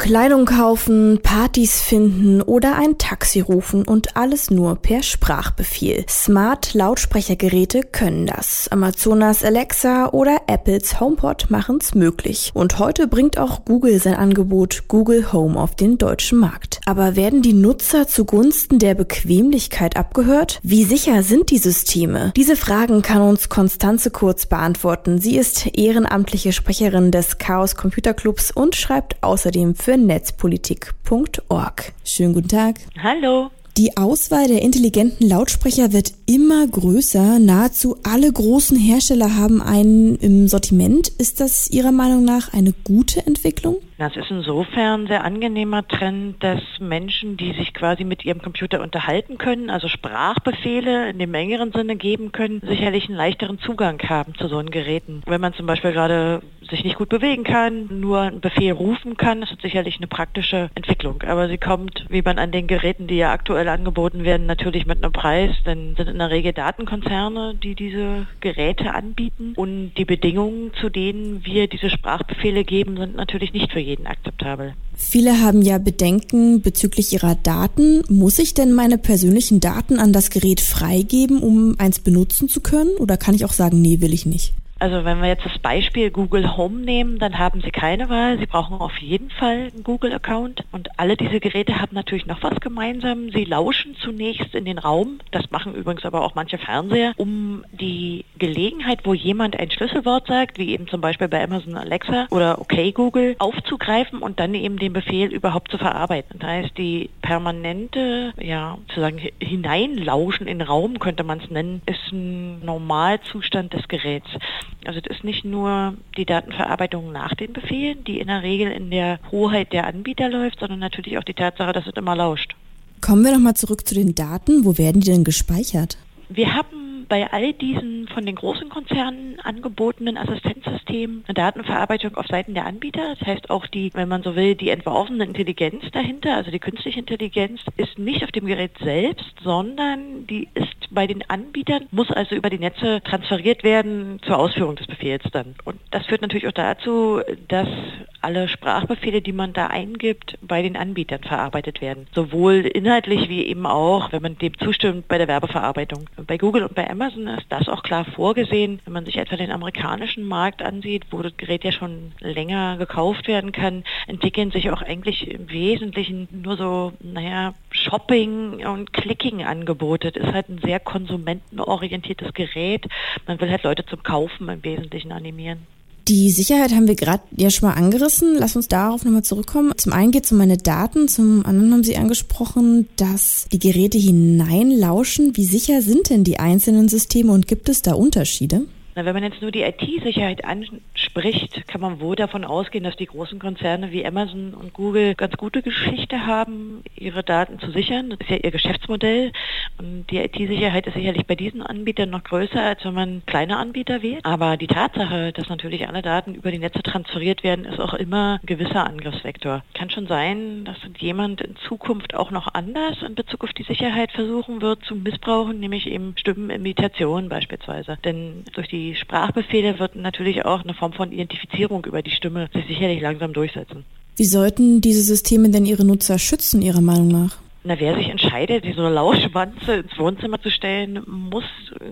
Kleidung kaufen, Partys finden oder ein Taxi rufen und alles nur per Sprachbefehl. Smart Lautsprechergeräte können das. Amazonas Alexa oder Apples HomePod machen's möglich. Und heute bringt auch Google sein Angebot Google Home auf den deutschen Markt. Aber werden die Nutzer zugunsten der Bequemlichkeit abgehört? Wie sicher sind die Systeme? Diese Fragen kann uns Konstanze Kurz beantworten. Sie ist ehrenamtliche Sprecherin des Chaos Computer Clubs und schreibt außerdem für für netzpolitik.org. Schönen guten Tag. Hallo. Die Auswahl der intelligenten Lautsprecher wird immer größer. Nahezu alle großen Hersteller haben einen im Sortiment. Ist das Ihrer Meinung nach eine gute Entwicklung? Das ist insofern ein sehr angenehmer Trend, dass Menschen, die sich quasi mit ihrem Computer unterhalten können, also Sprachbefehle in dem engeren Sinne geben können, sicherlich einen leichteren Zugang haben zu so einen Geräten. Wenn man zum Beispiel gerade sich nicht gut bewegen kann, nur einen Befehl rufen kann, ist das sicherlich eine praktische Entwicklung. Aber sie kommt, wie man an den Geräten, die ja aktuell angeboten werden, natürlich mit einem Preis, denn sind in der Regel Datenkonzerne, die diese Geräte anbieten und die Bedingungen, zu denen wir diese Sprachbefehle geben, sind natürlich nicht für jeden akzeptabel. Viele haben ja Bedenken bezüglich ihrer Daten. Muss ich denn meine persönlichen Daten an das Gerät freigeben, um eins benutzen zu können? Oder kann ich auch sagen, nee, will ich nicht? Also wenn wir jetzt das Beispiel Google Home nehmen, dann haben Sie keine Wahl. Sie brauchen auf jeden Fall einen Google-Account. Und alle diese Geräte haben natürlich noch was gemeinsam. Sie lauschen zunächst in den Raum. Das machen übrigens aber auch manche Fernseher, um die Gelegenheit, wo jemand ein Schlüsselwort sagt, wie eben zum Beispiel bei Amazon Alexa oder OK Google, aufzugreifen und dann eben den Befehl überhaupt zu verarbeiten. Das heißt, die permanente, ja, sozusagen hineinlauschen in den Raum, könnte man es nennen, ist ein Normalzustand des Geräts. Also das ist nicht nur die Datenverarbeitung nach den Befehlen, die in der Regel in der Hoheit der Anbieter läuft, sondern natürlich auch die Tatsache, dass es immer lauscht. Kommen wir nochmal zurück zu den Daten. Wo werden die denn gespeichert? Wir haben bei all diesen von den großen Konzernen angebotenen Assistenzsystemen eine Datenverarbeitung auf Seiten der Anbieter. Das heißt auch die, wenn man so will, die entworfene Intelligenz dahinter, also die künstliche Intelligenz, ist nicht auf dem Gerät selbst, sondern die ist bei den Anbietern, muss also über die Netze transferiert werden zur Ausführung des Befehls dann. Und das führt natürlich auch dazu, dass alle Sprachbefehle, die man da eingibt, bei den Anbietern verarbeitet werden. Sowohl inhaltlich wie eben auch, wenn man dem zustimmt, bei der Werbeverarbeitung. Bei Google und bei Amazon ist das auch klar vorgesehen. Wenn man sich etwa den amerikanischen Markt ansieht, wo das Gerät ja schon länger gekauft werden kann, entwickeln sich auch eigentlich im Wesentlichen nur so, naja, Shopping- und Clicking-Angebote. Das ist halt ein sehr konsumentenorientiertes Gerät. Man will halt Leute zum Kaufen im Wesentlichen animieren. Die Sicherheit haben wir gerade ja schon mal angerissen. Lass uns darauf nochmal zurückkommen. Zum einen geht es um meine Daten, zum anderen haben Sie angesprochen, dass die Geräte hineinlauschen. Wie sicher sind denn die einzelnen Systeme und gibt es da Unterschiede? Wenn man jetzt nur die IT-Sicherheit anspricht, kann man wohl davon ausgehen, dass die großen Konzerne wie Amazon und Google ganz gute Geschichte haben, ihre Daten zu sichern. Das ist ja ihr Geschäftsmodell. Und die IT-Sicherheit ist sicherlich bei diesen Anbietern noch größer, als wenn man kleine Anbieter wählt. Aber die Tatsache, dass natürlich alle Daten über die Netze transferiert werden, ist auch immer ein gewisser Angriffsvektor. Kann schon sein, dass jemand in Zukunft auch noch anders in Bezug auf die Sicherheit versuchen wird zu missbrauchen, nämlich eben Stimmenimitation beispielsweise. Denn durch die Sprachbefehle wird natürlich auch eine Form von Identifizierung über die Stimme sich sicherlich langsam durchsetzen. Wie sollten diese Systeme denn ihre Nutzer schützen, Ihrer Meinung nach? Na, wer sich entscheidet, diese Lauschwanze ins Wohnzimmer zu stellen, muss,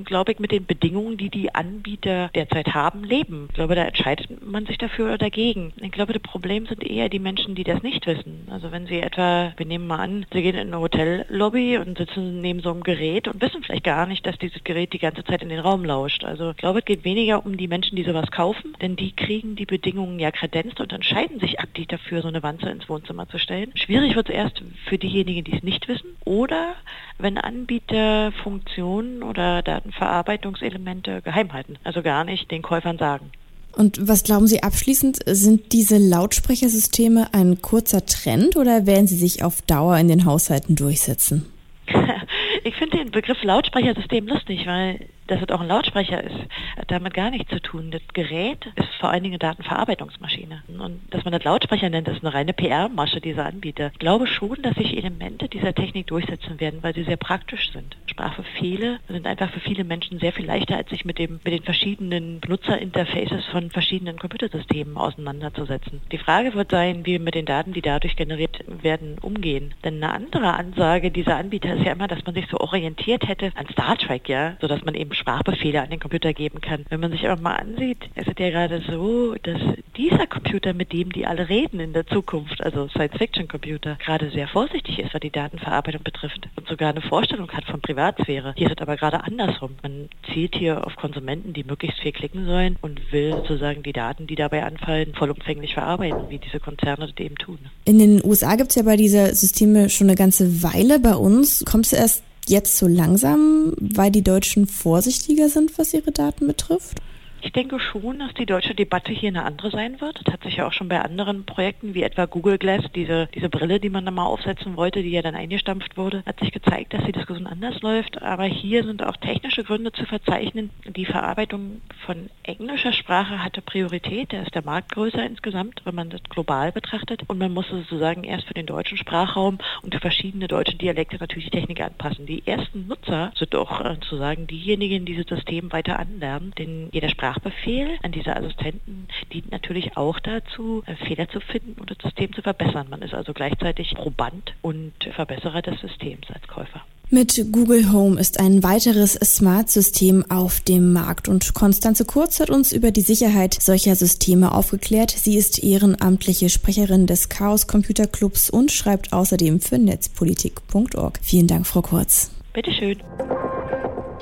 glaube ich, mit den Bedingungen, die die Anbieter derzeit haben, leben. Ich glaube, da entscheidet man sich dafür oder dagegen. Ich glaube, das Problem sind eher die Menschen, die das nicht wissen. Also wenn sie etwa, wir nehmen mal an, sie gehen in eine Hotellobby und sitzen neben so einem Gerät und wissen vielleicht gar nicht, dass dieses Gerät die ganze Zeit in den Raum lauscht. Also ich glaube, es geht weniger um die Menschen, die sowas kaufen, denn die kriegen die Bedingungen ja kredenzt und entscheiden sich aktiv dafür, so eine Wanze ins Wohnzimmer zu stellen. Schwierig wird es erst für diejenigen, die es nicht wissen oder wenn Anbieter Funktionen oder Datenverarbeitungselemente geheim halten, also gar nicht den Käufern sagen. Und was glauben Sie abschließend, sind diese Lautsprechersysteme ein kurzer Trend oder werden sie sich auf Dauer in den Haushalten durchsetzen? ich finde den Begriff Lautsprechersystem lustig, weil Dass es auch ein Lautsprecher ist, hat damit gar nichts zu tun. Das Gerät ist vor allen Dingen eine Datenverarbeitungsmaschine. Und dass man das Lautsprecher nennt, ist eine reine PR-Masche dieser Anbieter. Ich glaube schon, dass sich Elemente dieser Technik durchsetzen werden, weil sie sehr praktisch sind. Sprachbefehle sind einfach für viele Menschen sehr viel leichter, als sich mit, dem, mit den verschiedenen Benutzerinterfaces von verschiedenen Computersystemen auseinanderzusetzen. Die Frage wird sein, wie wir mit den Daten, die dadurch generiert werden, umgehen. Denn eine andere Ansage dieser Anbieter ist ja immer, dass man sich so orientiert hätte an Star Trek, ja, sodass man eben Sprachbefehle an den Computer geben kann. Wenn man sich aber mal ansieht, ist es ja gerade so, dass dieser Computer, mit dem die alle reden in der Zukunft, also Science-Fiction-Computer, gerade sehr vorsichtig ist, was die Datenverarbeitung betrifft und sogar eine Vorstellung hat von Privatsphäre. Hier ist es aber gerade andersrum. Man zielt hier auf Konsumenten, die möglichst viel klicken sollen und will sozusagen die Daten, die dabei anfallen, vollumfänglich verarbeiten, wie diese Konzerne das eben tun. In den USA gibt es ja bei dieser Systeme schon eine ganze Weile. Bei uns kommt es erst jetzt so langsam, weil die Deutschen vorsichtiger sind, was ihre Daten betrifft? Ich denke schon, dass die deutsche Debatte hier eine andere sein wird. Das hat sich ja auch schon bei anderen Projekten, wie etwa Google Glass, diese, diese Brille, die man da mal aufsetzen wollte, die ja dann eingestampft wurde, hat sich gezeigt, dass die Diskussion anders läuft. Aber hier sind auch technische Gründe zu verzeichnen. Die Verarbeitung von englischer Sprache hatte Priorität. Da ist der Markt größer insgesamt, wenn man das global betrachtet. Und man muss sozusagen erst für den deutschen Sprachraum und für verschiedene deutsche Dialekte natürlich die Technik anpassen. Die ersten Nutzer sind doch äh, sozusagen diejenigen, die dieses System weiter anlernen. Denn jeder Sprach Sprachbefehl an diese Assistenten dient natürlich auch dazu, äh, Fehler zu finden und das System zu verbessern. Man ist also gleichzeitig Proband und Verbesserer des Systems als Käufer. Mit Google Home ist ein weiteres Smart-System auf dem Markt und Konstanze Kurz hat uns über die Sicherheit solcher Systeme aufgeklärt. Sie ist ehrenamtliche Sprecherin des Chaos Computer Clubs und schreibt außerdem für netzpolitik.org. Vielen Dank, Frau Kurz. Bitteschön.